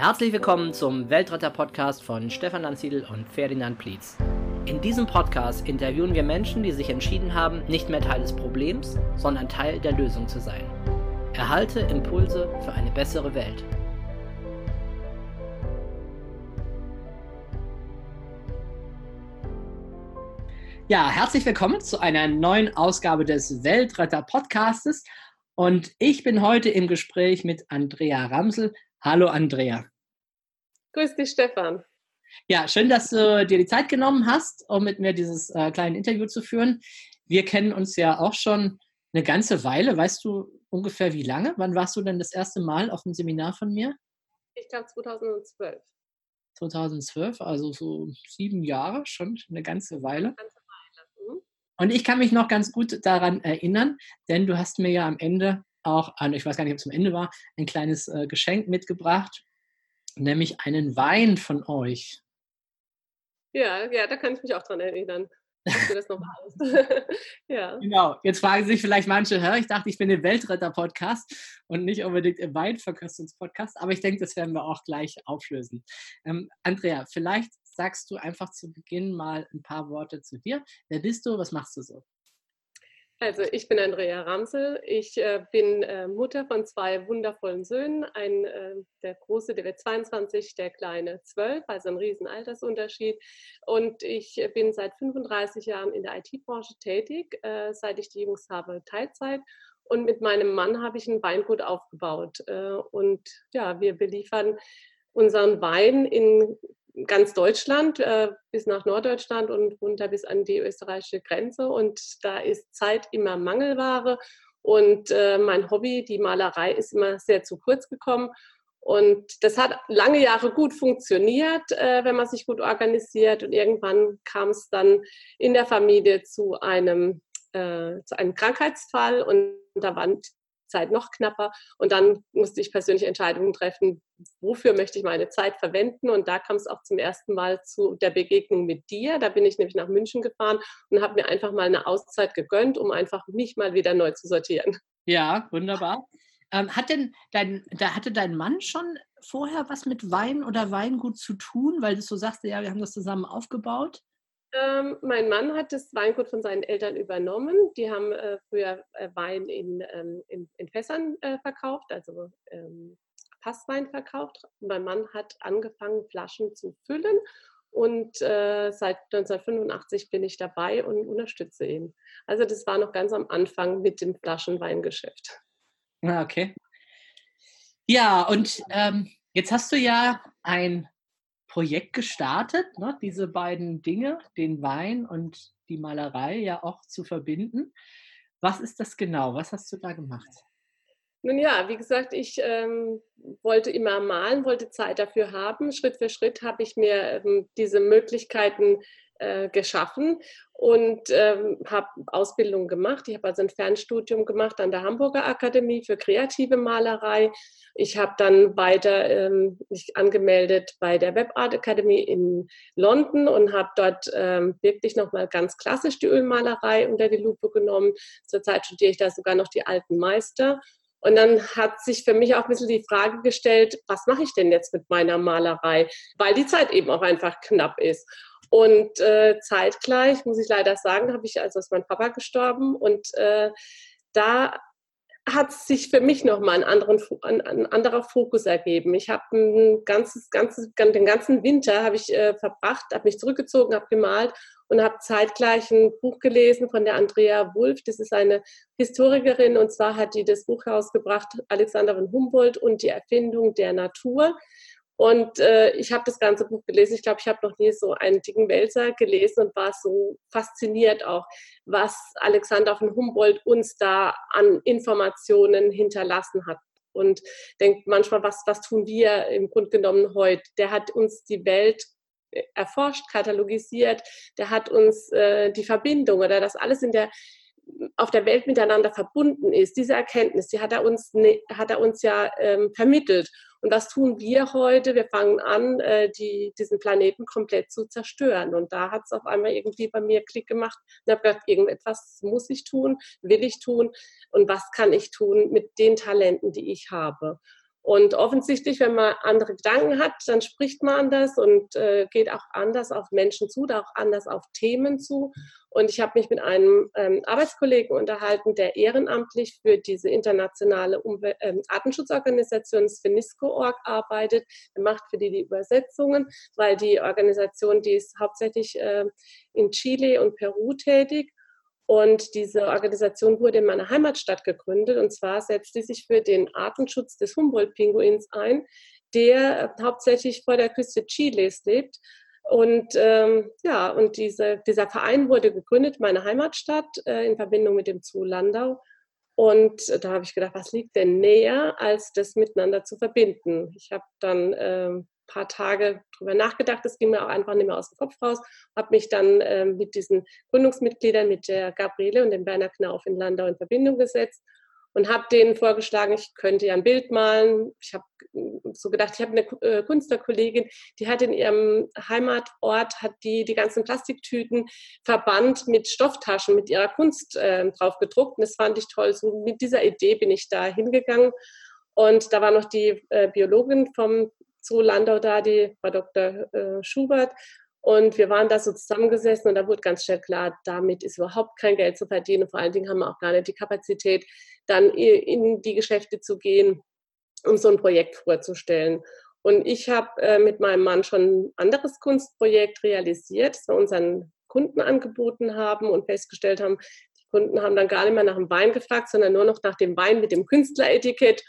Herzlich willkommen zum Weltretter-Podcast von Stefan Lanziedl und Ferdinand Plietz. In diesem Podcast interviewen wir Menschen, die sich entschieden haben, nicht mehr Teil des Problems, sondern Teil der Lösung zu sein. Erhalte Impulse für eine bessere Welt. Ja, herzlich willkommen zu einer neuen Ausgabe des Weltretter Podcastes. Und ich bin heute im Gespräch mit Andrea Ramsel. Hallo Andrea. Grüß dich, Stefan. Ja, schön, dass du dir die Zeit genommen hast, um mit mir dieses äh, kleine Interview zu führen. Wir kennen uns ja auch schon eine ganze Weile. Weißt du ungefähr wie lange? Wann warst du denn das erste Mal auf dem Seminar von mir? Ich glaube 2012. 2012, also so sieben Jahre, schon eine ganze Weile. Eine ganze und ich kann mich noch ganz gut daran erinnern, denn du hast mir ja am Ende auch, ich weiß gar nicht, ob es am Ende war, ein kleines äh, Geschenk mitgebracht, nämlich einen Wein von euch. Ja, ja, da kann ich mich auch dran erinnern. Das noch ja. Genau. Jetzt fragen sich vielleicht manche, hör, ich dachte, ich bin im Weltretter-Podcast und nicht unbedingt im Weinverköstungs-Podcast, aber ich denke, das werden wir auch gleich auflösen. Ähm, Andrea, vielleicht sagst du einfach zu Beginn mal ein paar Worte zu dir. Wer bist du? Was machst du so? Also ich bin Andrea Ramsel. Ich äh, bin äh, Mutter von zwei wundervollen Söhnen. Ein, äh, der große, der wird 22, der kleine 12, also ein riesen Altersunterschied. Und ich bin seit 35 Jahren in der IT-Branche tätig, äh, seit ich die Jungs habe Teilzeit. Und mit meinem Mann habe ich ein Weingut aufgebaut. Äh, und ja, wir beliefern unseren Wein in ganz Deutschland äh, bis nach Norddeutschland und runter bis an die österreichische Grenze. Und da ist Zeit immer Mangelware. Und äh, mein Hobby, die Malerei, ist immer sehr zu kurz gekommen. Und das hat lange Jahre gut funktioniert, äh, wenn man sich gut organisiert. Und irgendwann kam es dann in der Familie zu einem, äh, zu einem Krankheitsfall. Und da waren Zeit noch knapper. Und dann musste ich persönliche Entscheidungen treffen, wofür möchte ich meine Zeit verwenden. Und da kam es auch zum ersten Mal zu der Begegnung mit dir. Da bin ich nämlich nach München gefahren und habe mir einfach mal eine Auszeit gegönnt, um einfach mich mal wieder neu zu sortieren. Ja, wunderbar. Ähm, hat denn dein, da hatte dein Mann schon vorher was mit Wein oder Weingut zu tun, weil du so sagst, ja, wir haben das zusammen aufgebaut? Ähm, mein Mann hat das Weingut von seinen Eltern übernommen. Die haben äh, früher äh, Wein in, ähm, in, in, Fässern äh, verkauft, also ähm, Passwein verkauft. Mein Mann hat angefangen, Flaschen zu füllen und äh, seit 1985 bin ich dabei und unterstütze ihn. Also das war noch ganz am Anfang mit dem Flaschenweingeschäft. Ah, okay. Ja, und ähm, jetzt hast du ja ein Projekt gestartet, ne, diese beiden Dinge, den Wein und die Malerei ja auch zu verbinden. Was ist das genau? Was hast du da gemacht? Nun ja, wie gesagt, ich ähm, wollte immer malen, wollte Zeit dafür haben. Schritt für Schritt habe ich mir ähm, diese Möglichkeiten äh, geschaffen und ähm, habe Ausbildung gemacht. Ich habe also ein Fernstudium gemacht an der Hamburger Akademie für kreative Malerei. Ich habe dann weiter ähm, mich angemeldet bei der Webart Academy in London und habe dort ähm, wirklich nochmal ganz klassisch die Ölmalerei unter die Lupe genommen. Zurzeit studiere ich da sogar noch die alten Meister. Und dann hat sich für mich auch ein bisschen die Frage gestellt, was mache ich denn jetzt mit meiner Malerei? Weil die Zeit eben auch einfach knapp ist. Und äh, zeitgleich, muss ich leider sagen, habe ich, also ist mein Papa gestorben und äh, da hat sich für mich nochmal ein, ein, ein anderer Fokus ergeben. Ich habe den ganzen Winter habe ich äh, verbracht, habe mich zurückgezogen, habe gemalt und habe zeitgleich ein Buch gelesen von der Andrea Wulff. Das ist eine Historikerin und zwar hat die das Buch herausgebracht, Alexander von Humboldt und die Erfindung der Natur. Und äh, ich habe das ganze Buch gelesen. Ich glaube, ich habe noch nie so einen dicken Wälzer gelesen und war so fasziniert auch, was Alexander von Humboldt uns da an Informationen hinterlassen hat. Und denkt manchmal, was, was tun wir im Grunde genommen heute? Der hat uns die Welt äh, erforscht, katalogisiert, der hat uns äh, die Verbindung oder das alles in der auf der Welt miteinander verbunden ist, diese Erkenntnis, die hat er uns, ne, hat er uns ja ähm, vermittelt. Und was tun wir heute? Wir fangen an, äh, die, diesen Planeten komplett zu zerstören. Und da hat es auf einmal irgendwie bei mir Klick gemacht und habe gedacht, irgendetwas muss ich tun, will ich tun und was kann ich tun mit den Talenten, die ich habe. Und offensichtlich, wenn man andere Gedanken hat, dann spricht man anders und äh, geht auch anders auf Menschen zu, auch anders auf Themen zu. Und ich habe mich mit einem ähm, Arbeitskollegen unterhalten, der ehrenamtlich für diese internationale Umwel äh, Artenschutzorganisation Svenisco.org arbeitet. Er macht für die die Übersetzungen, weil die Organisation, die ist hauptsächlich äh, in Chile und Peru tätig und diese Organisation wurde in meiner Heimatstadt gegründet. Und zwar setzt sie sich für den Artenschutz des Humboldt-Pinguins ein, der hauptsächlich vor der Küste Chiles lebt. Und ähm, ja, und diese, dieser Verein wurde gegründet in meiner Heimatstadt äh, in Verbindung mit dem Zoo Landau. Und da habe ich gedacht, was liegt denn näher, als das miteinander zu verbinden? Ich habe dann ähm, paar Tage drüber nachgedacht. Das ging mir auch einfach nicht mehr aus dem Kopf raus. Habe mich dann äh, mit diesen Gründungsmitgliedern, mit der Gabriele und dem Werner Knauf in Landau in Verbindung gesetzt und habe denen vorgeschlagen, ich könnte ja ein Bild malen. Ich habe so gedacht, ich habe eine äh, Künstlerkollegin, die hat in ihrem Heimatort hat die die ganzen Plastiktüten verbannt mit Stofftaschen mit ihrer Kunst äh, drauf gedruckt. Und das fand ich toll. So mit dieser Idee bin ich da hingegangen. Und da war noch die äh, Biologin vom zu Landau da, die Frau Dr. Äh, Schubert. Und wir waren da so zusammengesessen und da wurde ganz schnell klar, damit ist überhaupt kein Geld zu verdienen. Vor allen Dingen haben wir auch gar nicht die Kapazität, dann in die Geschäfte zu gehen, um so ein Projekt vorzustellen. Und ich habe äh, mit meinem Mann schon ein anderes Kunstprojekt realisiert, das wir unseren Kunden angeboten haben und festgestellt haben, die Kunden haben dann gar nicht mehr nach dem Wein gefragt, sondern nur noch nach dem Wein mit dem Künstleretikett.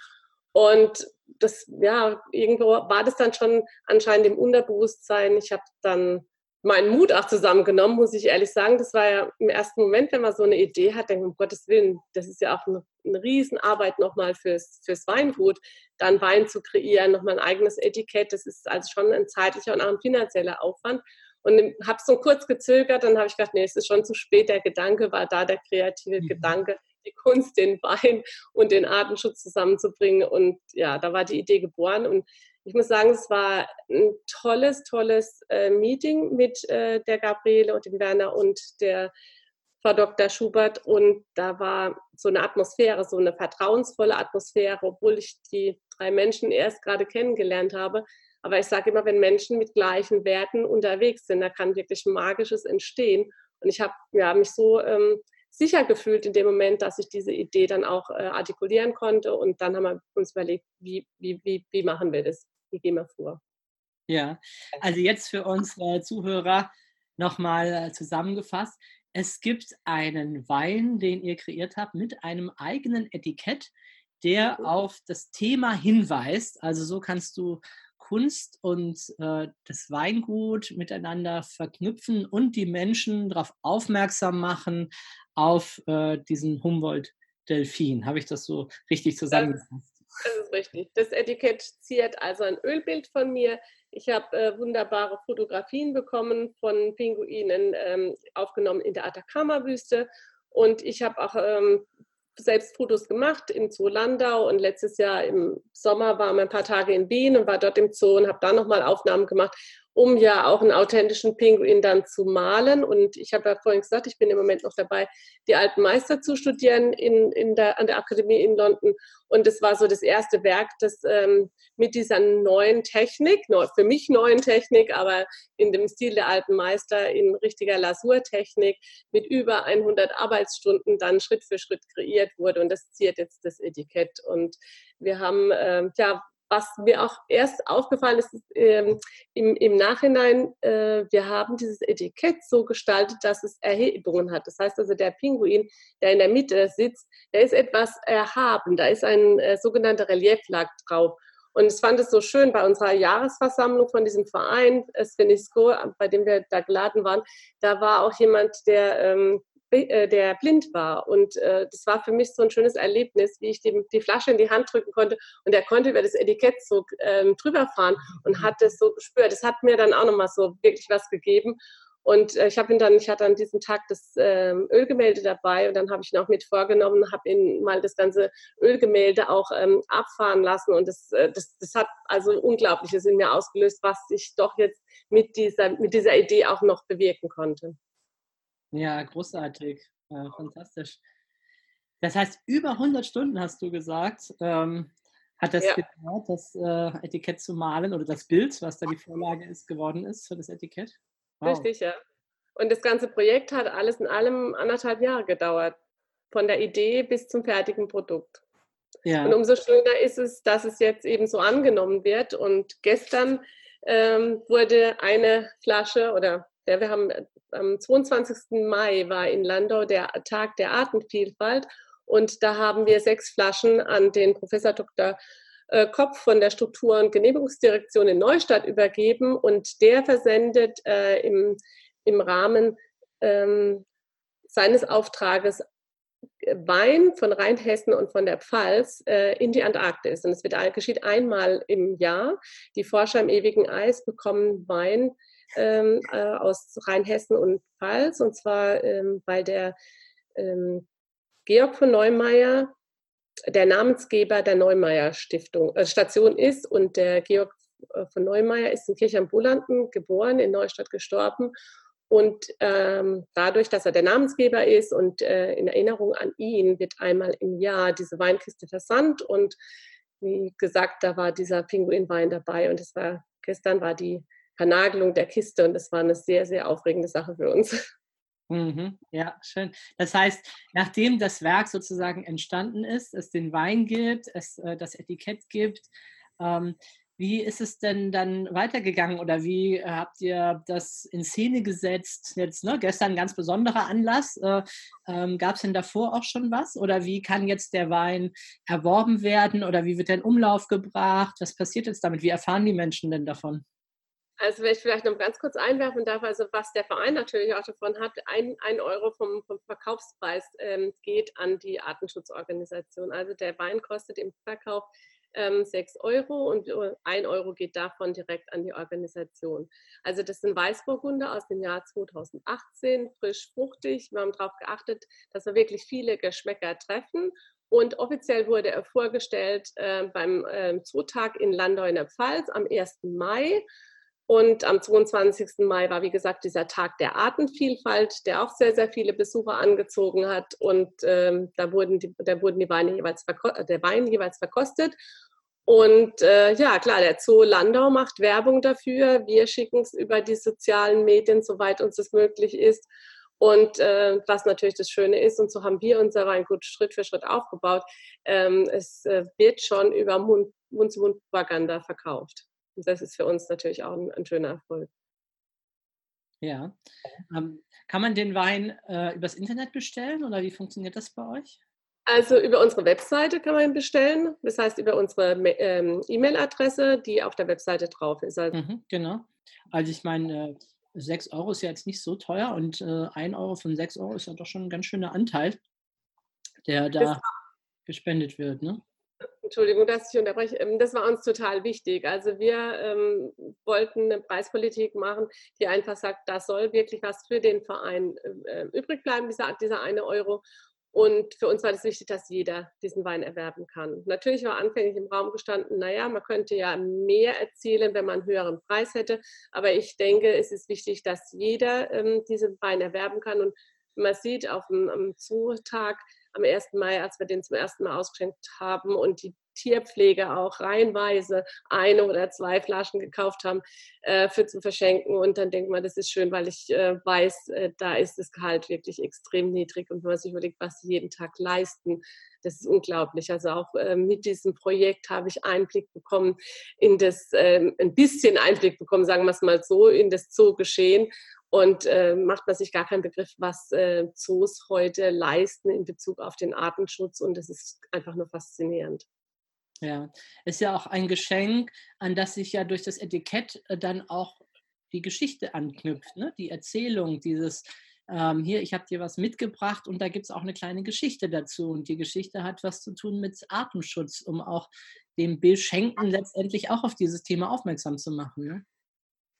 Und das, ja, irgendwo war das dann schon anscheinend im Unterbewusstsein. Ich habe dann meinen Mut auch zusammengenommen, muss ich ehrlich sagen. Das war ja im ersten Moment, wenn man so eine Idee hat, denkt man, um Gottes Willen, das ist ja auch eine, eine Riesenarbeit nochmal fürs, fürs Weingut, dann Wein zu kreieren, nochmal ein eigenes Etikett. Das ist also schon ein zeitlicher und auch ein finanzieller Aufwand. Und habe so kurz gezögert, dann habe ich gedacht, nee, es ist schon zu spät. Der Gedanke war da, der kreative mhm. Gedanke die Kunst, den Wein und den Artenschutz zusammenzubringen. Und ja, da war die Idee geboren. Und ich muss sagen, es war ein tolles, tolles äh, Meeting mit äh, der Gabriele und dem Werner und der Frau Dr. Schubert. Und da war so eine Atmosphäre, so eine vertrauensvolle Atmosphäre, obwohl ich die drei Menschen erst gerade kennengelernt habe. Aber ich sage immer, wenn Menschen mit gleichen Werten unterwegs sind, da kann wirklich Magisches entstehen. Und ich habe ja, mich so ähm, sicher gefühlt in dem Moment, dass ich diese Idee dann auch äh, artikulieren konnte. Und dann haben wir uns überlegt, wie, wie, wie, wie machen wir das? Wie gehen wir vor? Ja, also jetzt für unsere Zuhörer nochmal äh, zusammengefasst. Es gibt einen Wein, den ihr kreiert habt, mit einem eigenen Etikett, der mhm. auf das Thema hinweist. Also so kannst du Kunst und äh, das Weingut miteinander verknüpfen und die Menschen darauf aufmerksam machen, auf äh, diesen Humboldt-Delfin. Habe ich das so richtig zusammengefasst? Das ist richtig. Das Etikett ziert also ein Ölbild von mir. Ich habe äh, wunderbare Fotografien bekommen von Pinguinen, ähm, aufgenommen in der Atacama-Wüste. Und ich habe auch ähm, selbst Fotos gemacht im Zoo Landau und letztes Jahr im Sommer waren wir ein paar Tage in Wien und war dort im Zoo und habe da nochmal Aufnahmen gemacht um ja auch einen authentischen Pinguin dann zu malen. Und ich habe ja vorhin gesagt, ich bin im Moment noch dabei, die alten Meister zu studieren in, in der, an der Akademie in London. Und es war so das erste Werk, das ähm, mit dieser neuen Technik, für mich neuen Technik, aber in dem Stil der alten Meister, in richtiger Lasurtechnik, mit über 100 Arbeitsstunden dann Schritt für Schritt kreiert wurde. Und das ziert jetzt das Etikett. Und wir haben, ähm, ja, was mir auch erst aufgefallen ist, ist ähm, im, im, Nachhinein, äh, wir haben dieses Etikett so gestaltet, dass es Erhebungen hat. Das heißt also, der Pinguin, der in der Mitte sitzt, der ist etwas erhaben. Da ist ein äh, sogenannter Relieflack drauf. Und ich fand es so schön bei unserer Jahresversammlung von diesem Verein, Svenisco, bei dem wir da geladen waren, da war auch jemand, der ähm, äh, der blind war. Und äh, das war für mich so ein schönes Erlebnis, wie ich die, die Flasche in die Hand drücken konnte und er konnte über das Etikett so ähm, drüber fahren und hat es so gespürt. Das hat mir dann auch nochmal so wirklich was gegeben. Und äh, ich habe ihn dann, ich hatte an diesem Tag das äh, Ölgemälde dabei und dann habe ich ihn auch mit vorgenommen, habe ihn mal das ganze Ölgemälde auch ähm, abfahren lassen und das, äh, das, das hat also Unglaubliches in mir ausgelöst, was ich doch jetzt mit dieser, mit dieser Idee auch noch bewirken konnte. Ja, großartig. Äh, fantastisch. Das heißt, über 100 Stunden hast du gesagt, ähm, Hat das ja. gedauert, das äh, Etikett zu malen oder das Bild, was da die Vorlage ist, geworden ist für das Etikett? Wow. Richtig, ja. Und das ganze Projekt hat alles in allem anderthalb Jahre gedauert. Von der Idee bis zum fertigen Produkt. Ja. Und umso schöner ist es, dass es jetzt eben so angenommen wird. Und gestern ähm, wurde eine Flasche oder ja, wir haben am 22. Mai war in Landau der Tag der Artenvielfalt und da haben wir sechs Flaschen an den Professor Dr. Äh, Kopf von der Struktur- und Genehmigungsdirektion in Neustadt übergeben und der versendet äh, im, im Rahmen ähm, seines Auftrages Wein von Rheinhessen und von der Pfalz äh, in die Antarktis. Und es geschieht einmal im Jahr. Die Forscher im ewigen Eis bekommen Wein ähm, äh, aus Rheinhessen und Pfalz. Und zwar, ähm, weil der ähm, Georg von Neumeier der Namensgeber der Neumeier Stiftung, äh, Station ist und der Georg äh, von Neumeier ist in Kirch am Bullanten geboren, in Neustadt gestorben und ähm, dadurch, dass er der Namensgeber ist und äh, in Erinnerung an ihn, wird einmal im Jahr diese Weinkiste versandt. Und wie gesagt, da war dieser Pinguinwein dabei. Und es war, gestern war die Vernagelung der Kiste und es war eine sehr, sehr aufregende Sache für uns. Mhm, ja, schön. Das heißt, nachdem das Werk sozusagen entstanden ist, es den Wein gibt, es äh, das Etikett gibt, ähm, wie ist es denn dann weitergegangen oder wie äh, habt ihr das in Szene gesetzt? Jetzt ne, gestern ein ganz besonderer Anlass. Äh, ähm, Gab es denn davor auch schon was? Oder wie kann jetzt der Wein erworben werden? Oder wie wird der in Umlauf gebracht? Was passiert jetzt damit? Wie erfahren die Menschen denn davon? Also wenn ich vielleicht noch ganz kurz einwerfen darf, also was der Verein natürlich auch davon hat, ein, ein Euro vom, vom Verkaufspreis ähm, geht an die Artenschutzorganisation. Also der Wein kostet im Verkauf ähm, 6 Euro und 1 Euro geht davon direkt an die Organisation. Also das sind Weißburgunder aus dem Jahr 2018, frisch, fruchtig. Wir haben darauf geachtet, dass wir wirklich viele Geschmäcker treffen. Und offiziell wurde er vorgestellt äh, beim äh, Zootag in Landau in der Pfalz am 1. Mai. Und am 22. Mai war, wie gesagt, dieser Tag der Artenvielfalt, der auch sehr, sehr viele Besucher angezogen hat. Und ähm, da, wurden die, da wurden die Weine jeweils der Wein jeweils verkostet. Und äh, ja, klar, der Zoo Landau macht Werbung dafür. Wir schicken es über die sozialen Medien, soweit uns das möglich ist. Und äh, was natürlich das Schöne ist, und so haben wir unser Weingut Schritt für Schritt aufgebaut, ähm, es äh, wird schon über Mund-zu-Mund-Propaganda verkauft. Und das ist für uns natürlich auch ein, ein schöner Erfolg. Ja. Ähm, kann man den Wein äh, übers Internet bestellen oder wie funktioniert das bei euch? Also über unsere Webseite kann man ihn bestellen. Das heißt über unsere ähm, E-Mail-Adresse, die auf der Webseite drauf ist. Also mhm, genau. Also ich meine, äh, 6 Euro ist ja jetzt nicht so teuer und äh, 1 Euro von 6 Euro ist ja doch schon ein ganz schöner Anteil, der da gespendet wird. Ne? Entschuldigung, dass ich unterbreche. Ähm, das war uns total wichtig. Also wir ähm, wollten eine Preispolitik machen, die einfach sagt, da soll wirklich was für den Verein äh, übrig bleiben, dieser, dieser eine Euro. Und für uns war das wichtig, dass jeder diesen Wein erwerben kann. Natürlich war anfänglich im Raum gestanden, naja, man könnte ja mehr erzielen, wenn man einen höheren Preis hätte. Aber ich denke, es ist wichtig, dass jeder ähm, diesen Wein erwerben kann. Und man sieht auf dem am Zutag, am 1. Mai, als wir den zum ersten Mal ausgeschenkt haben und die Tierpflege auch reihenweise eine oder zwei Flaschen gekauft haben äh, für zu verschenken. Und dann denkt man, das ist schön, weil ich äh, weiß, äh, da ist das Gehalt wirklich extrem niedrig. Und wenn man sich überlegt, was sie jeden Tag leisten, das ist unglaublich. Also auch äh, mit diesem Projekt habe ich Einblick bekommen in das, äh, ein bisschen Einblick bekommen, sagen wir es mal so, in das Zoogeschehen und äh, macht man sich gar keinen Begriff, was äh, Zoos heute leisten in Bezug auf den Artenschutz. Und das ist einfach nur faszinierend. Ja, ist ja auch ein Geschenk, an das sich ja durch das Etikett äh, dann auch die Geschichte anknüpft, ne? die Erzählung, dieses ähm, hier, ich habe dir was mitgebracht und da gibt es auch eine kleine Geschichte dazu. Und die Geschichte hat was zu tun mit Artenschutz, um auch dem Beschenken letztendlich auch auf dieses Thema aufmerksam zu machen. Ne?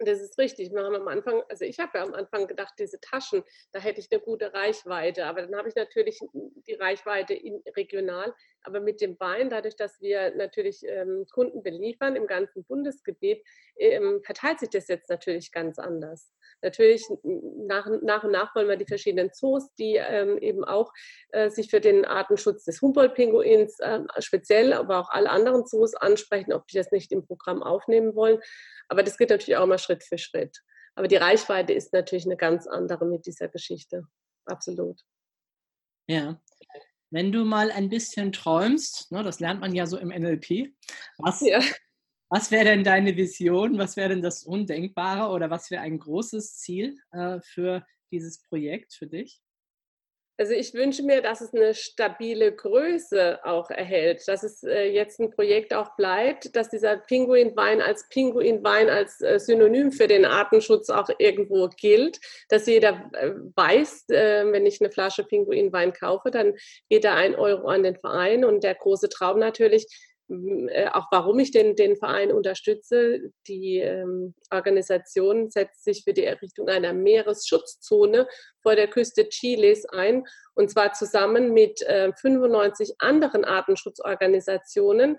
Das ist richtig. Wir haben am Anfang, also ich habe ja am Anfang gedacht, diese Taschen, da hätte ich eine gute Reichweite. Aber dann habe ich natürlich die Reichweite in, regional Aber mit dem Wein, dadurch, dass wir natürlich ähm, Kunden beliefern im ganzen Bundesgebiet, ähm, verteilt sich das jetzt natürlich ganz anders. Natürlich nach, nach und nach wollen wir die verschiedenen Zoos, die ähm, eben auch äh, sich für den Artenschutz des Humboldt-Pinguins äh, speziell, aber auch alle anderen Zoos ansprechen, ob die das nicht im Programm aufnehmen wollen. Aber das geht natürlich auch mal Schritt für Schritt. Aber die Reichweite ist natürlich eine ganz andere mit dieser Geschichte. Absolut. Ja. Wenn du mal ein bisschen träumst, ne, das lernt man ja so im NLP, was, ja. Was wäre denn deine Vision, was wäre denn das Undenkbare oder was wäre ein großes Ziel äh, für dieses Projekt für dich? Also ich wünsche mir, dass es eine stabile Größe auch erhält, dass es äh, jetzt ein Projekt auch bleibt, dass dieser Pinguinwein als Pinguinwein als äh, Synonym für den Artenschutz auch irgendwo gilt, dass jeder äh, weiß, äh, wenn ich eine Flasche Pinguinwein kaufe, dann geht da ein Euro an den Verein und der große Traum natürlich, auch warum ich den, den Verein unterstütze. Die ähm, Organisation setzt sich für die Errichtung einer Meeresschutzzone vor der Küste Chiles ein, und zwar zusammen mit äh, 95 anderen Artenschutzorganisationen.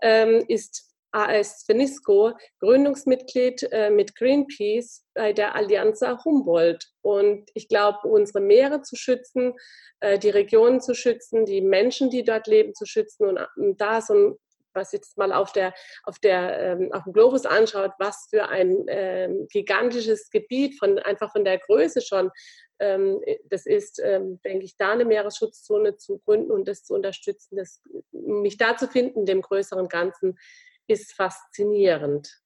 Ähm, ist AS Venisco Gründungsmitglied äh, mit Greenpeace bei der Allianza Humboldt. Und ich glaube, unsere Meere zu schützen, äh, die Regionen zu schützen, die Menschen, die dort leben, zu schützen und, und da so ein was jetzt mal auf, der, auf, der, ähm, auf dem Globus anschaut, was für ein ähm, gigantisches Gebiet, von, einfach von der Größe schon, ähm, das ist, ähm, denke ich, da eine Meeresschutzzone zu gründen und das zu unterstützen, das, mich da zu finden, dem größeren Ganzen, ist faszinierend.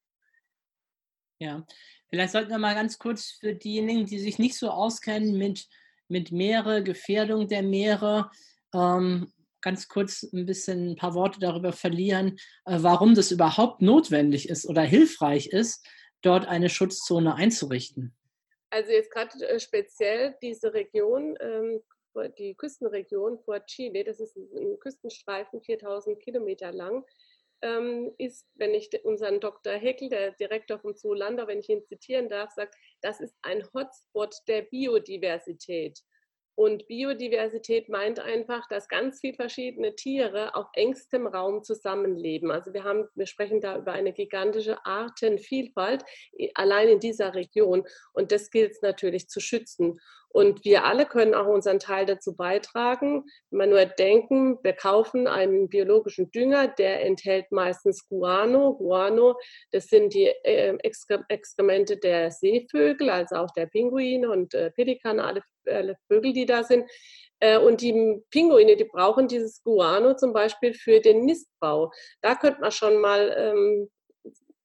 Ja, vielleicht sollten wir mal ganz kurz für diejenigen, die sich nicht so auskennen mit, mit Meere, Gefährdung der Meere, ähm, ganz kurz ein bisschen ein paar Worte darüber verlieren, äh, warum das überhaupt notwendig ist oder hilfreich ist, dort eine Schutzzone einzurichten. Also jetzt gerade äh, speziell diese Region, ähm, die Küstenregion vor Chile, das ist ein Küstenstreifen, 4000 Kilometer lang, ähm, ist, wenn ich unseren Dr. Heckel, der Direktor vom Zoo Landau, wenn ich ihn zitieren darf, sagt, das ist ein Hotspot der Biodiversität. Und Biodiversität meint einfach, dass ganz viele verschiedene Tiere auf engstem Raum zusammenleben. Also wir haben, wir sprechen da über eine gigantische Artenvielfalt allein in dieser Region. Und das gilt es natürlich zu schützen. Und wir alle können auch unseren Teil dazu beitragen. Wenn wir nur denken, wir kaufen einen biologischen Dünger, der enthält meistens Guano. Guano, das sind die äh, Exkremente der Seevögel, also auch der Pinguine und äh, Pelikane, alle, alle Vögel, die da sind. Äh, und die Pinguine, die brauchen dieses Guano zum Beispiel für den Nistbau. Da könnte man schon mal ähm,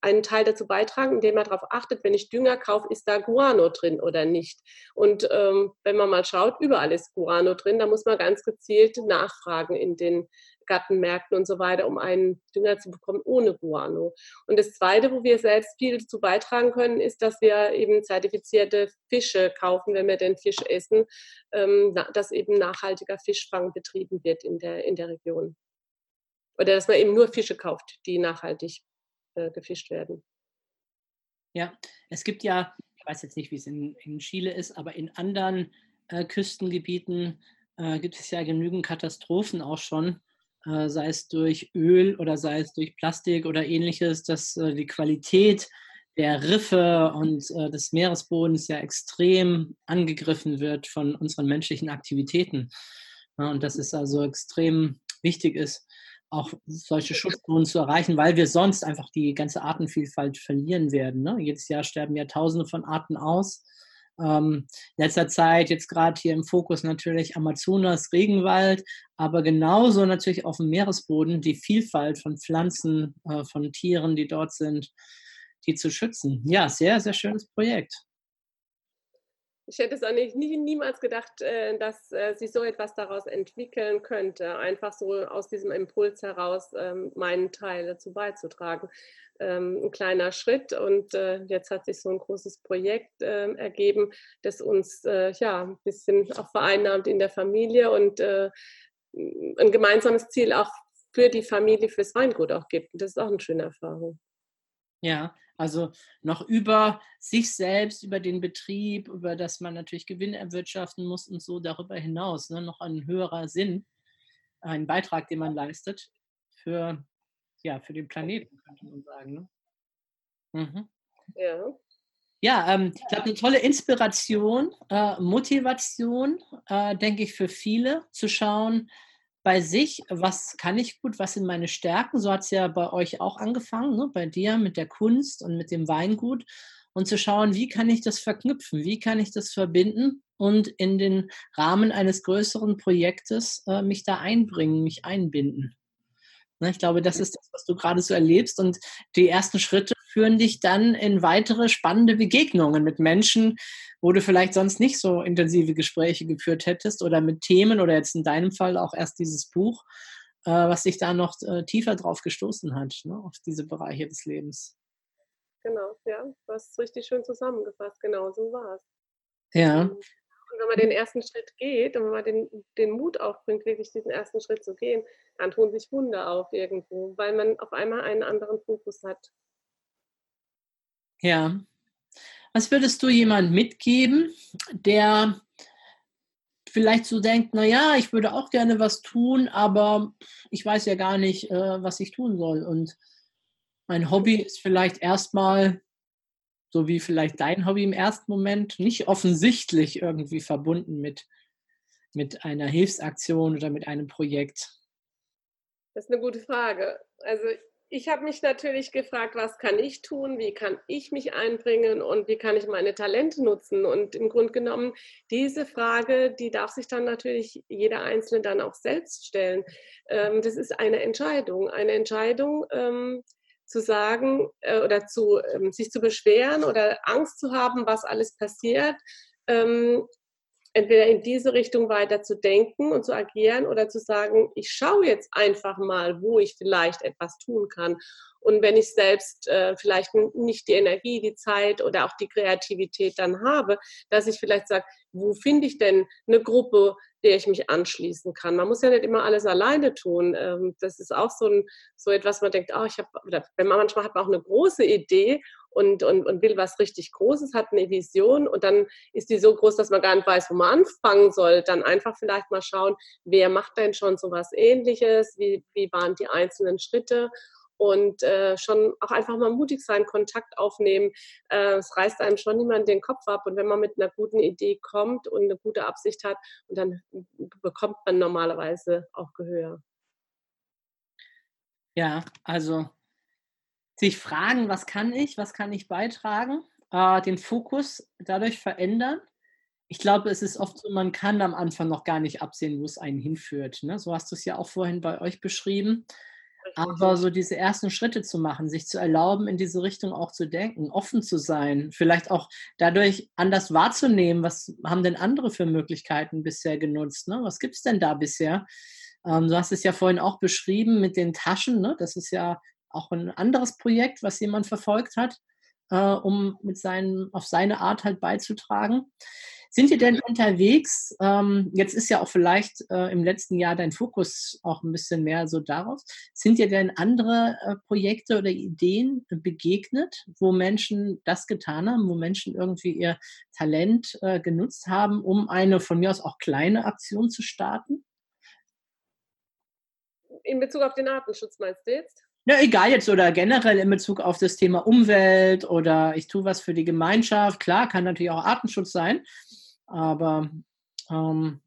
einen Teil dazu beitragen, indem man darauf achtet, wenn ich Dünger kaufe, ist da Guano drin oder nicht. Und ähm, wenn man mal schaut, überall ist Guano drin, da muss man ganz gezielt nachfragen in den Gartenmärkten und so weiter, um einen Dünger zu bekommen ohne Guano. Und das Zweite, wo wir selbst viel dazu beitragen können, ist, dass wir eben zertifizierte Fische kaufen, wenn wir den Fisch essen, ähm, dass eben nachhaltiger Fischfang betrieben wird in der, in der Region. Oder dass man eben nur Fische kauft, die nachhaltig äh, gefischt werden. Ja, es gibt ja, ich weiß jetzt nicht, wie es in, in Chile ist, aber in anderen äh, Küstengebieten äh, gibt es ja genügend Katastrophen auch schon, äh, sei es durch Öl oder sei es durch Plastik oder ähnliches, dass äh, die Qualität der Riffe und äh, des Meeresbodens ja extrem angegriffen wird von unseren menschlichen Aktivitäten. Ja, und dass es also extrem wichtig ist, auch solche Schutzzonen zu erreichen, weil wir sonst einfach die ganze Artenvielfalt verlieren werden. Ne? Jedes Jahr sterben ja Tausende von Arten aus. Ähm, letzter Zeit jetzt gerade hier im Fokus natürlich Amazonas, Regenwald, aber genauso natürlich auf dem Meeresboden die Vielfalt von Pflanzen, äh, von Tieren, die dort sind, die zu schützen. Ja, sehr, sehr schönes Projekt ich hätte es auch nicht, nie, niemals gedacht, äh, dass äh, sich so etwas daraus entwickeln könnte. Einfach so aus diesem Impuls heraus ähm, meinen Teil dazu beizutragen. Ähm, ein kleiner Schritt und äh, jetzt hat sich so ein großes Projekt ähm, ergeben, das uns ja ein bisschen auch vereinnahmt in der Familie und ein gemeinsames Ziel auch für die Familie, fürs Weingut auch gibt. das ist auch eine schöne Erfahrung. Ja, also noch über sich selbst, über den Betrieb, über das man natürlich Gewinn erwirtschaften muss und so darüber hinaus, ne, noch ein höherer Sinn. ein Beitrag, den man leistet für, ja, für den Planeten, könnte man sagen. Ne? Mhm. Ja. Ja, ähm, ich glaube, eine tolle Inspiration, äh, Motivation, äh, denke ich, für viele, zu schauen bei sich, was kann ich gut, was sind meine Stärken. So hat es ja bei euch auch angefangen, ne? bei dir mit der Kunst und mit dem Weingut. Und zu schauen, wie kann ich das verknüpfen, wie kann ich das verbinden und in den Rahmen eines größeren Projektes äh, mich da einbringen, mich einbinden. Ne, ich glaube, das ist das, was du gerade so erlebst. Und die ersten Schritte führen dich dann in weitere spannende Begegnungen mit Menschen, wo du vielleicht sonst nicht so intensive Gespräche geführt hättest oder mit Themen oder jetzt in deinem Fall auch erst dieses Buch, äh, was dich da noch äh, tiefer drauf gestoßen hat, ne, auf diese Bereiche des Lebens. Genau, ja, du hast es richtig schön zusammengefasst. Genau so war es. Ja. Und wenn man den ersten Schritt geht und wenn man den, den Mut aufbringt, wirklich diesen ersten Schritt zu gehen, dann tun sich Wunder auf irgendwo, weil man auf einmal einen anderen Fokus hat. Ja. Was würdest du jemand mitgeben, der vielleicht so denkt, naja, ich würde auch gerne was tun, aber ich weiß ja gar nicht, äh, was ich tun soll. Und mein Hobby ist vielleicht erstmal, so wie vielleicht dein Hobby im ersten Moment, nicht offensichtlich irgendwie verbunden mit, mit einer Hilfsaktion oder mit einem Projekt. Das ist eine gute Frage. Also ich habe mich natürlich gefragt, was kann ich tun, wie kann ich mich einbringen und wie kann ich meine Talente nutzen. Und im Grunde genommen, diese Frage, die darf sich dann natürlich jeder Einzelne dann auch selbst stellen. Ähm, das ist eine Entscheidung, eine Entscheidung ähm, zu sagen äh, oder zu, ähm, sich zu beschweren oder Angst zu haben, was alles passiert entweder in diese Richtung weiter zu denken und zu agieren oder zu sagen, ich schaue jetzt einfach mal, wo ich vielleicht etwas tun kann. Und wenn ich selbst äh, vielleicht nicht die Energie, die Zeit oder auch die Kreativität dann habe, dass ich vielleicht sage, wo finde ich denn eine Gruppe, der ich mich anschließen kann. Man muss ja nicht immer alles alleine tun. Ähm, das ist auch so, ein, so etwas, man denkt, oh, ich habe, wenn man manchmal hat man auch eine große Idee und, und, und will was richtig Großes, hat eine Vision und dann ist die so groß, dass man gar nicht weiß, wo man anfangen soll. Dann einfach vielleicht mal schauen, wer macht denn schon so was Ähnliches, wie, wie waren die einzelnen Schritte und äh, schon auch einfach mal mutig sein, Kontakt aufnehmen. Äh, es reißt einem schon niemand den Kopf ab. Und wenn man mit einer guten Idee kommt und eine gute Absicht hat, dann bekommt man normalerweise auch Gehör. Ja, also sich fragen, was kann ich, was kann ich beitragen, äh, den Fokus dadurch verändern. Ich glaube, es ist oft so, man kann am Anfang noch gar nicht absehen, wo es einen hinführt. Ne? So hast du es ja auch vorhin bei euch beschrieben. Aber so diese ersten Schritte zu machen, sich zu erlauben, in diese Richtung auch zu denken, offen zu sein, vielleicht auch dadurch anders wahrzunehmen, was haben denn andere für Möglichkeiten bisher genutzt? Ne? Was gibt es denn da bisher? Ähm, du hast es ja vorhin auch beschrieben mit den Taschen. Ne? Das ist ja auch ein anderes Projekt, was jemand verfolgt hat, äh, um mit seinen, auf seine Art halt beizutragen. Sind ihr denn unterwegs? Ähm, jetzt ist ja auch vielleicht äh, im letzten Jahr dein Fokus auch ein bisschen mehr so darauf. Sind dir denn andere äh, Projekte oder Ideen begegnet, wo Menschen das getan haben, wo Menschen irgendwie ihr Talent äh, genutzt haben, um eine von mir aus auch kleine Aktion zu starten? In Bezug auf den Artenschutz meinst du jetzt? Ja, egal jetzt oder generell in Bezug auf das Thema Umwelt oder ich tue was für die Gemeinschaft. Klar, kann natürlich auch Artenschutz sein, aber ähm,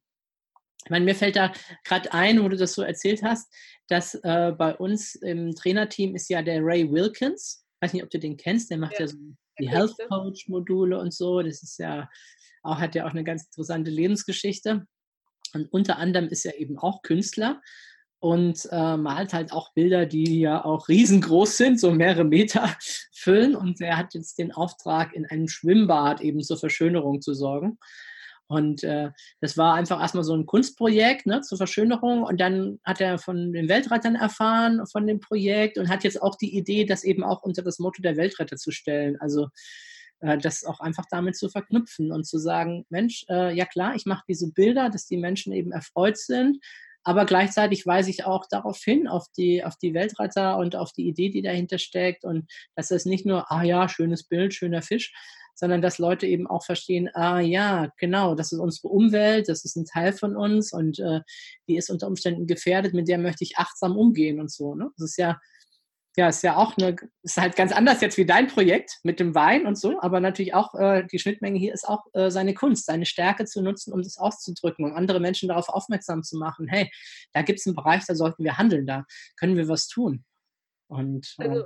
ich meine, mir fällt da gerade ein, wo du das so erzählt hast, dass äh, bei uns im Trainerteam ist ja der Ray Wilkins. Ich weiß nicht, ob du den kennst, der macht ja, ja so die Health Coach Module und so. Das ist ja auch, hat ja auch eine ganz interessante Lebensgeschichte. Und unter anderem ist er eben auch Künstler und äh, malt halt auch Bilder, die ja auch riesengroß sind, so mehrere Meter füllen. Und er hat jetzt den Auftrag, in einem Schwimmbad eben zur Verschönerung zu sorgen. Und äh, das war einfach erstmal so ein Kunstprojekt ne, zur Verschönerung. Und dann hat er von den Weltrettern erfahren, von dem Projekt und hat jetzt auch die Idee, das eben auch unter das Motto der Weltretter zu stellen. Also äh, das auch einfach damit zu verknüpfen und zu sagen, Mensch, äh, ja klar, ich mache diese Bilder, dass die Menschen eben erfreut sind aber gleichzeitig weise ich auch darauf hin, auf die, auf die Weltretter und auf die Idee, die dahinter steckt. Und dass es nicht nur, ah ja, schönes Bild, schöner Fisch, sondern dass Leute eben auch verstehen, ah ja, genau, das ist unsere Umwelt, das ist ein Teil von uns und äh, die ist unter Umständen gefährdet, mit der möchte ich achtsam umgehen und so. Ne? Das ist ja, ja, ist ja auch eine, ist halt ganz anders jetzt wie dein Projekt mit dem Wein und so, aber natürlich auch äh, die Schnittmenge hier ist auch äh, seine Kunst, seine Stärke zu nutzen, um das auszudrücken, um andere Menschen darauf aufmerksam zu machen. Hey, da gibt es einen Bereich, da sollten wir handeln, da können wir was tun. Und äh, also,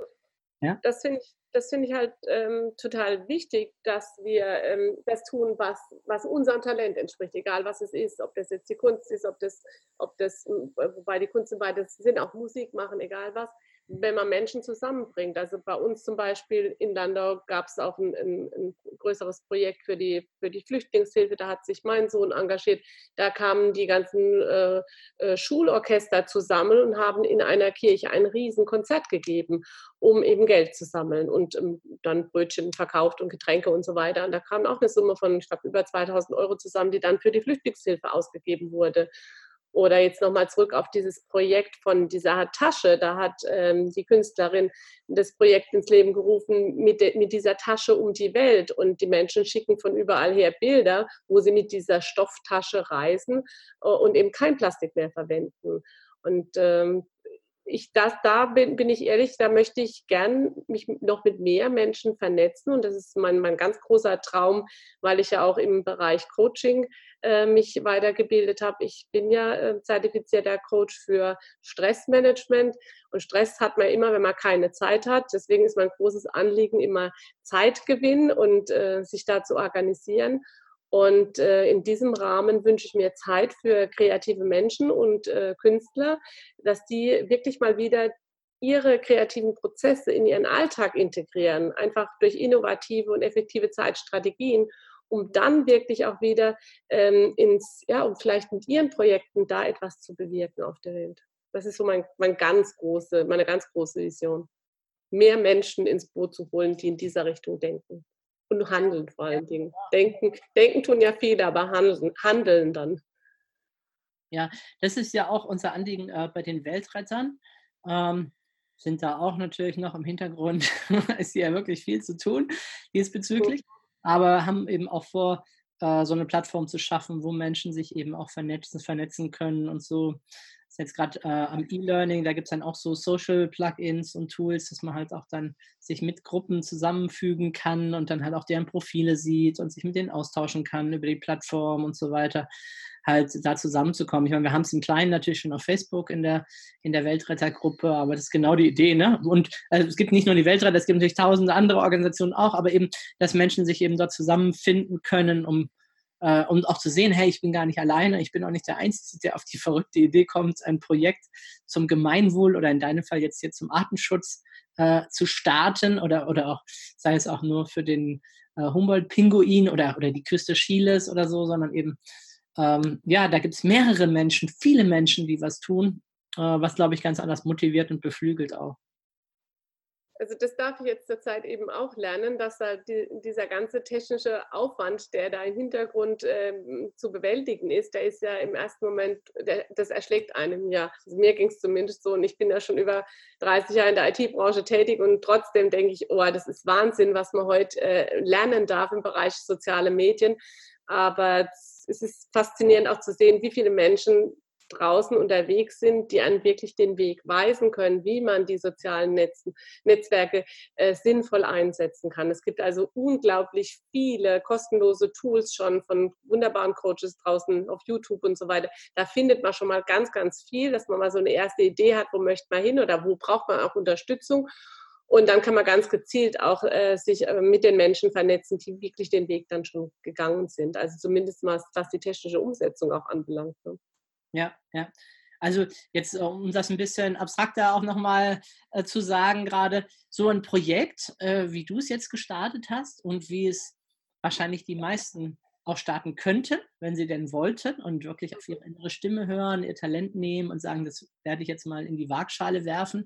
ja? das finde ich, das finde ich halt ähm, total wichtig, dass wir ähm, das tun, was, was unserem Talent entspricht, egal was es ist, ob das jetzt die Kunst ist, ob das, ob das, wobei die Kunst und beides sind, auch Musik machen, egal was wenn man Menschen zusammenbringt. Also bei uns zum Beispiel in Landau gab es auch ein, ein, ein, größeres Projekt für die, für die Flüchtlingshilfe. Da hat sich mein Sohn engagiert. Da kamen die ganzen äh, äh, Schulorchester zusammen und haben in einer Kirche ein Riesenkonzert gegeben, um eben Geld zu sammeln und ähm, dann Brötchen verkauft und Getränke und so weiter. Und da kam auch eine Summe von, ich glaube, über 2000 Euro zusammen, die dann für die Flüchtlingshilfe ausgegeben wurde. Oder jetzt nochmal zurück auf dieses Projekt von dieser Tasche. Da hat ähm, die Künstlerin das Projekt ins Leben gerufen mit, de, mit dieser Tasche um die Welt. Und die Menschen schicken von überall her Bilder, wo sie mit dieser Stofftasche reisen äh, und eben kein Plastik mehr verwenden. Und ähm, ich, das, da bin, bin ich ehrlich, da möchte ich gern mich noch mit mehr Menschen vernetzen. Und das ist mein, mein ganz großer Traum, weil ich ja auch im Bereich Coaching äh, mich weitergebildet habe. Ich bin ja äh, zertifizierter Coach für Stressmanagement. Und Stress hat man immer, wenn man keine Zeit hat. Deswegen ist mein großes Anliegen immer Zeitgewinn und äh, sich da zu organisieren. Und äh, in diesem Rahmen wünsche ich mir Zeit für kreative Menschen und äh, Künstler, dass die wirklich mal wieder ihre kreativen Prozesse in ihren Alltag integrieren, einfach durch innovative und effektive Zeitstrategien, um dann wirklich auch wieder ähm, ins, ja, um vielleicht mit ihren Projekten da etwas zu bewirken auf der Welt. Das ist so mein, mein ganz große, meine ganz große Vision. Mehr Menschen ins Boot zu holen, die in dieser Richtung denken und handeln vor allen Dingen. Denken, denken tun ja viele, aber handeln, handeln dann. Ja, das ist ja auch unser Anliegen äh, bei den Weltrettern. Ähm, sind da auch natürlich noch im Hintergrund, ist ja wirklich viel zu tun diesbezüglich, aber haben eben auch vor, äh, so eine Plattform zu schaffen, wo Menschen sich eben auch vernetzen, vernetzen können und so ist jetzt gerade äh, am E-Learning, da gibt es dann auch so Social-Plugins und Tools, dass man halt auch dann sich mit Gruppen zusammenfügen kann und dann halt auch deren Profile sieht und sich mit denen austauschen kann über die Plattform und so weiter, halt da zusammenzukommen. Ich meine, wir haben es im Kleinen natürlich schon auf Facebook in der, in der Weltrettergruppe, aber das ist genau die Idee, ne? Und also es gibt nicht nur die Weltretter, es gibt natürlich tausende andere Organisationen auch, aber eben, dass Menschen sich eben dort zusammenfinden können, um äh, und auch zu sehen, hey, ich bin gar nicht alleine, ich bin auch nicht der Einzige, der auf die verrückte Idee kommt, ein Projekt zum Gemeinwohl oder in deinem Fall jetzt hier zum Artenschutz äh, zu starten oder, oder auch, sei es auch nur für den äh, Humboldt-Pinguin oder, oder die Küste Chiles oder so, sondern eben, ähm, ja, da gibt es mehrere Menschen, viele Menschen, die was tun, äh, was, glaube ich, ganz anders motiviert und beflügelt auch also das darf ich jetzt zurzeit eben auch lernen, dass da die, dieser ganze technische Aufwand, der da im Hintergrund ähm, zu bewältigen ist, der ist ja im ersten Moment, der, das erschlägt einem ja. Also mir ging es zumindest so und ich bin ja schon über 30 Jahre in der IT-Branche tätig und trotzdem denke ich, oh, das ist Wahnsinn, was man heute äh, lernen darf im Bereich soziale Medien. Aber es ist faszinierend auch zu sehen, wie viele Menschen draußen unterwegs sind, die einen wirklich den Weg weisen können, wie man die sozialen Netzen, Netzwerke äh, sinnvoll einsetzen kann. Es gibt also unglaublich viele kostenlose Tools schon von wunderbaren Coaches draußen auf YouTube und so weiter. Da findet man schon mal ganz, ganz viel, dass man mal so eine erste Idee hat, wo möchte man hin oder wo braucht man auch Unterstützung. Und dann kann man ganz gezielt auch äh, sich äh, mit den Menschen vernetzen, die wirklich den Weg dann schon gegangen sind. Also zumindest mal, was die technische Umsetzung auch anbelangt. Ne? Ja, ja. Also jetzt, äh, um das ein bisschen abstrakter auch nochmal äh, zu sagen, gerade so ein Projekt, äh, wie du es jetzt gestartet hast und wie es wahrscheinlich die meisten auch starten könnten, wenn sie denn wollten und wirklich auf ihre innere Stimme hören, ihr Talent nehmen und sagen, das werde ich jetzt mal in die Waagschale werfen.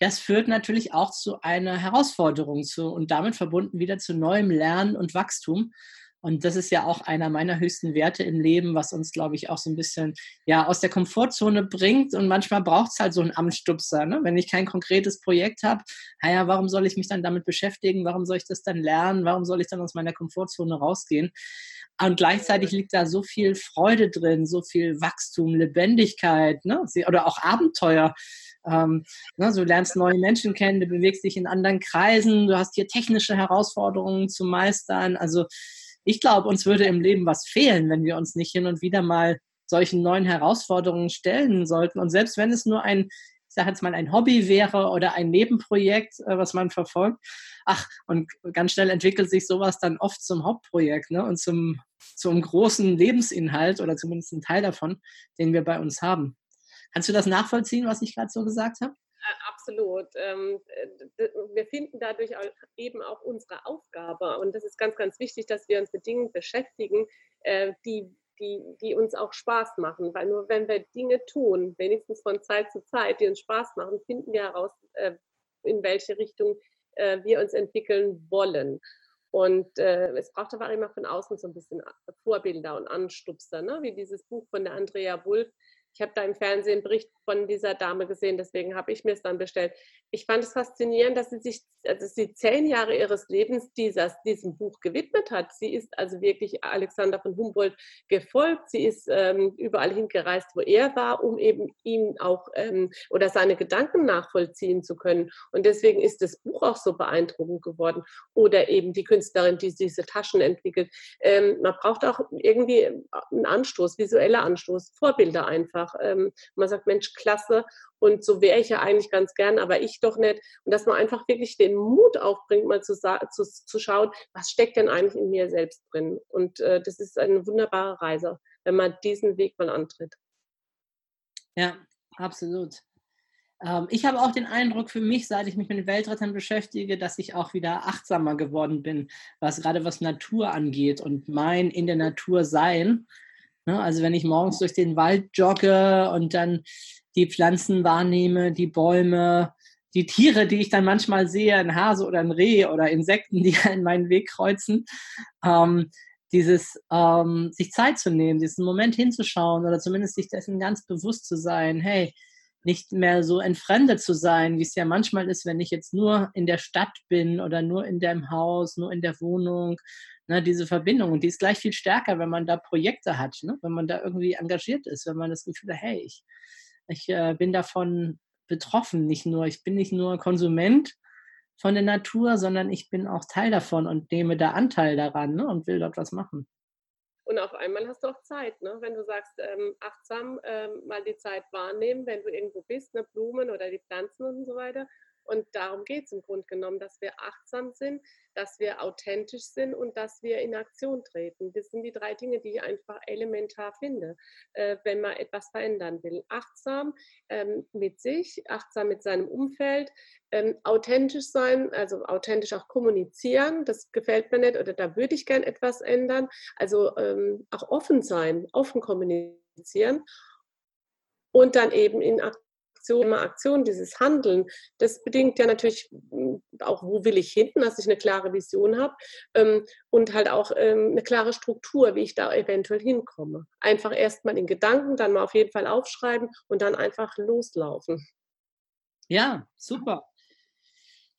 Das führt natürlich auch zu einer Herausforderung zu und damit verbunden wieder zu neuem Lernen und Wachstum. Und das ist ja auch einer meiner höchsten Werte im Leben, was uns, glaube ich, auch so ein bisschen ja, aus der Komfortzone bringt. Und manchmal braucht es halt so einen Amtsstupser. Ne? Wenn ich kein konkretes Projekt habe, naja, warum soll ich mich dann damit beschäftigen? Warum soll ich das dann lernen? Warum soll ich dann aus meiner Komfortzone rausgehen? Und gleichzeitig liegt da so viel Freude drin, so viel Wachstum, Lebendigkeit ne? oder auch Abenteuer. Ähm, ne, du lernst neue Menschen kennen, du bewegst dich in anderen Kreisen, du hast hier technische Herausforderungen zu meistern. Also ich glaube, uns würde im Leben was fehlen, wenn wir uns nicht hin und wieder mal solchen neuen Herausforderungen stellen sollten. Und selbst wenn es nur ein, ich sage jetzt mal, ein Hobby wäre oder ein Nebenprojekt, äh, was man verfolgt, ach, und ganz schnell entwickelt sich sowas dann oft zum Hauptprojekt ne? und zum, zum großen Lebensinhalt oder zumindest ein Teil davon, den wir bei uns haben. Kannst du das nachvollziehen, was ich gerade so gesagt habe? Absolut. Ähm, wir finden dadurch eben auch unsere Aufgabe. Und das ist ganz, ganz wichtig, dass wir uns mit Dingen beschäftigen, äh, die, die, die uns auch Spaß machen. Weil nur wenn wir Dinge tun, wenigstens von Zeit zu Zeit, die uns Spaß machen, finden wir heraus, äh, in welche Richtung äh, wir uns entwickeln wollen. Und äh, es braucht aber immer von außen so ein bisschen Vorbilder und Anstupser, ne? wie dieses Buch von der Andrea Wulff, ich habe da im Fernsehen einen Bericht von dieser Dame gesehen, deswegen habe ich mir es dann bestellt. Ich fand es faszinierend, dass sie sich, also sie zehn Jahre ihres Lebens dieses, diesem Buch gewidmet hat. Sie ist also wirklich Alexander von Humboldt gefolgt. Sie ist ähm, überall hingereist, wo er war, um eben ihn auch ähm, oder seine Gedanken nachvollziehen zu können. Und deswegen ist das Buch auch so beeindruckend geworden. Oder eben die Künstlerin, die diese Taschen entwickelt. Ähm, man braucht auch irgendwie einen Anstoß, visueller Anstoß, Vorbilder einfach. Ähm, man sagt, Mensch, klasse. Und so wäre ich ja eigentlich ganz gern, aber ich doch nicht. Und dass man einfach wirklich den Mut aufbringt, mal zu, zu, zu schauen, was steckt denn eigentlich in mir selbst drin. Und äh, das ist eine wunderbare Reise, wenn man diesen Weg mal antritt. Ja, absolut. Ähm, ich habe auch den Eindruck für mich, seit ich mich mit Weltrettern beschäftige, dass ich auch wieder achtsamer geworden bin, was gerade was Natur angeht und mein in der Natur sein. Ne, also wenn ich morgens durch den Wald jogge und dann die Pflanzen wahrnehme, die Bäume, die Tiere, die ich dann manchmal sehe, ein Hase oder ein Reh oder Insekten, die in meinen Weg kreuzen, ähm, dieses ähm, sich Zeit zu nehmen, diesen Moment hinzuschauen oder zumindest sich dessen ganz bewusst zu sein, hey, nicht mehr so entfremdet zu sein, wie es ja manchmal ist, wenn ich jetzt nur in der Stadt bin oder nur in dem Haus, nur in der Wohnung, ne, diese Verbindung. Und die ist gleich viel stärker, wenn man da Projekte hat, ne? wenn man da irgendwie engagiert ist, wenn man das Gefühl hat, hey, ich, ich äh, bin davon betroffen, nicht nur, ich bin nicht nur Konsument von der Natur, sondern ich bin auch Teil davon und nehme da Anteil daran ne, und will dort was machen. Und auf einmal hast du auch Zeit, ne? wenn du sagst, ähm, achtsam ähm, mal die Zeit wahrnehmen, wenn du irgendwo bist, ne, Blumen oder die Pflanzen und so weiter. Und darum geht es im Grunde genommen, dass wir achtsam sind, dass wir authentisch sind und dass wir in Aktion treten. Das sind die drei Dinge, die ich einfach elementar finde, äh, wenn man etwas verändern will. Achtsam ähm, mit sich, achtsam mit seinem Umfeld, ähm, authentisch sein, also authentisch auch kommunizieren, das gefällt mir nicht oder da würde ich gern etwas ändern. Also ähm, auch offen sein, offen kommunizieren und dann eben in Aktion Aktion, immer Aktion, dieses Handeln, das bedingt ja natürlich hm, auch, wo will ich hin, dass ich eine klare Vision habe ähm, und halt auch ähm, eine klare Struktur, wie ich da eventuell hinkomme. Einfach erstmal in Gedanken, dann mal auf jeden Fall aufschreiben und dann einfach loslaufen. Ja, super.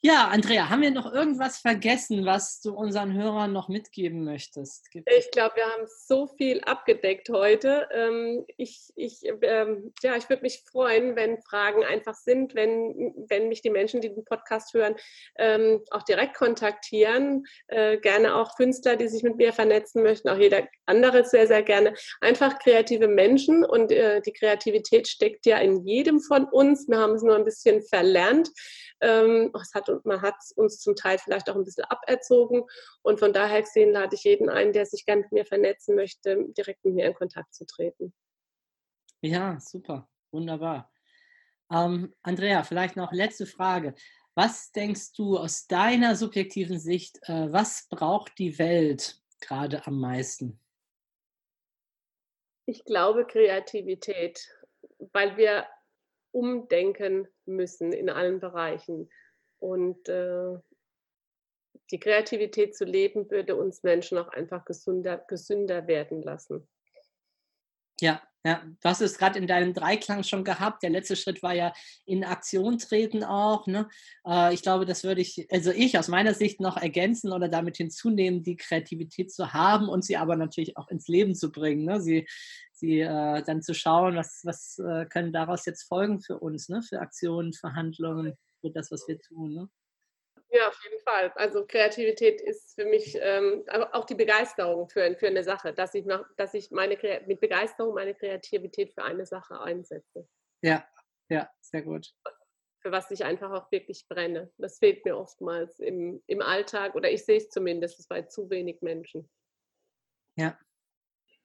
Ja, Andrea, haben wir noch irgendwas vergessen, was du unseren Hörern noch mitgeben möchtest? Ich glaube, wir haben so viel abgedeckt heute. Ähm, ich, ich, ähm, ja, ich würde mich freuen, wenn Fragen einfach sind, wenn, wenn mich die Menschen, die den Podcast hören, ähm, auch direkt kontaktieren. Äh, gerne auch Künstler, die sich mit mir vernetzen möchten, auch jeder andere sehr, sehr gerne. Einfach kreative Menschen und äh, die Kreativität steckt ja in jedem von uns. Wir haben es nur ein bisschen verlernt. Es hat man hat uns zum Teil vielleicht auch ein bisschen aberzogen. Und von daher gesehen lade ich jeden ein, der sich gerne mit mir vernetzen möchte, direkt mit mir in Kontakt zu treten. Ja, super, wunderbar. Ähm, Andrea, vielleicht noch letzte Frage. Was denkst du aus deiner subjektiven Sicht, äh, was braucht die Welt gerade am meisten? Ich glaube Kreativität, weil wir umdenken müssen in allen Bereichen. Und äh, Die Kreativität zu leben würde uns Menschen auch einfach gesünder, gesünder werden lassen. Ja, ja, du hast es gerade in deinem Dreiklang schon gehabt. Der letzte Schritt war ja in Aktion treten auch. Ne? Äh, ich glaube, das würde ich, also ich aus meiner Sicht noch ergänzen oder damit hinzunehmen, die Kreativität zu haben und sie aber natürlich auch ins Leben zu bringen. Ne? Sie, sie äh, dann zu schauen, was, was äh, können daraus jetzt folgen für uns, ne? für Aktionen, für Handlungen, für das, was wir tun. Ne? Ja, auf jeden Fall. Also Kreativität ist für mich ähm, auch die Begeisterung für, für eine Sache, dass ich, nach, dass ich meine, mit Begeisterung meine Kreativität für eine Sache einsetze. Ja, ja, sehr gut. Für was ich einfach auch wirklich brenne. Das fehlt mir oftmals im, im Alltag oder ich sehe es zumindest bei zu wenig Menschen. Ja,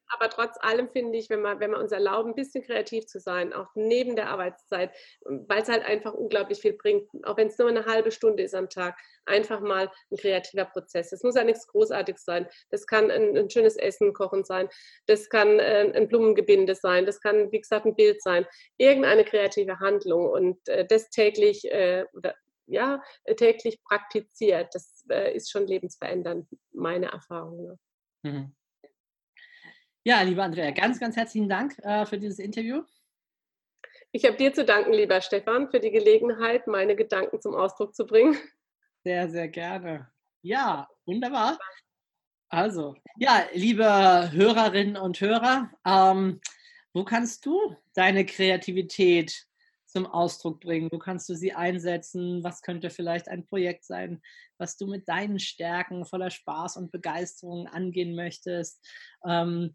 aber trotz allem finde ich, wenn wir, wenn wir uns erlauben, ein bisschen kreativ zu sein, auch neben der Arbeitszeit, weil es halt einfach unglaublich viel bringt, auch wenn es nur eine halbe Stunde ist am Tag, einfach mal ein kreativer Prozess. Das muss ja nichts Großartiges sein. Das kann ein, ein schönes Essen kochen sein, das kann äh, ein Blumengebinde sein, das kann, wie gesagt, ein Bild sein. Irgendeine kreative Handlung und äh, das täglich äh, oder ja, täglich praktiziert, das äh, ist schon lebensverändernd, meine Erfahrung. Mhm. Ja, liebe Andrea, ganz, ganz herzlichen Dank äh, für dieses Interview. Ich habe dir zu danken, lieber Stefan, für die Gelegenheit, meine Gedanken zum Ausdruck zu bringen. Sehr, sehr gerne. Ja, wunderbar. Also, ja, liebe Hörerinnen und Hörer, ähm, wo kannst du deine Kreativität zum Ausdruck bringen? Wo kannst du sie einsetzen? Was könnte vielleicht ein Projekt sein, was du mit deinen Stärken voller Spaß und Begeisterung angehen möchtest? Ähm,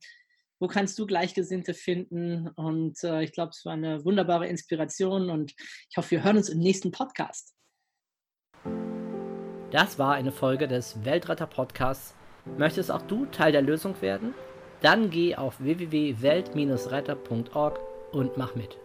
wo kannst du Gleichgesinnte finden? Und äh, ich glaube, es war eine wunderbare Inspiration und ich hoffe, wir hören uns im nächsten Podcast. Das war eine Folge des Weltretter Podcasts. Möchtest auch du Teil der Lösung werden? Dann geh auf www.welt-retter.org und mach mit.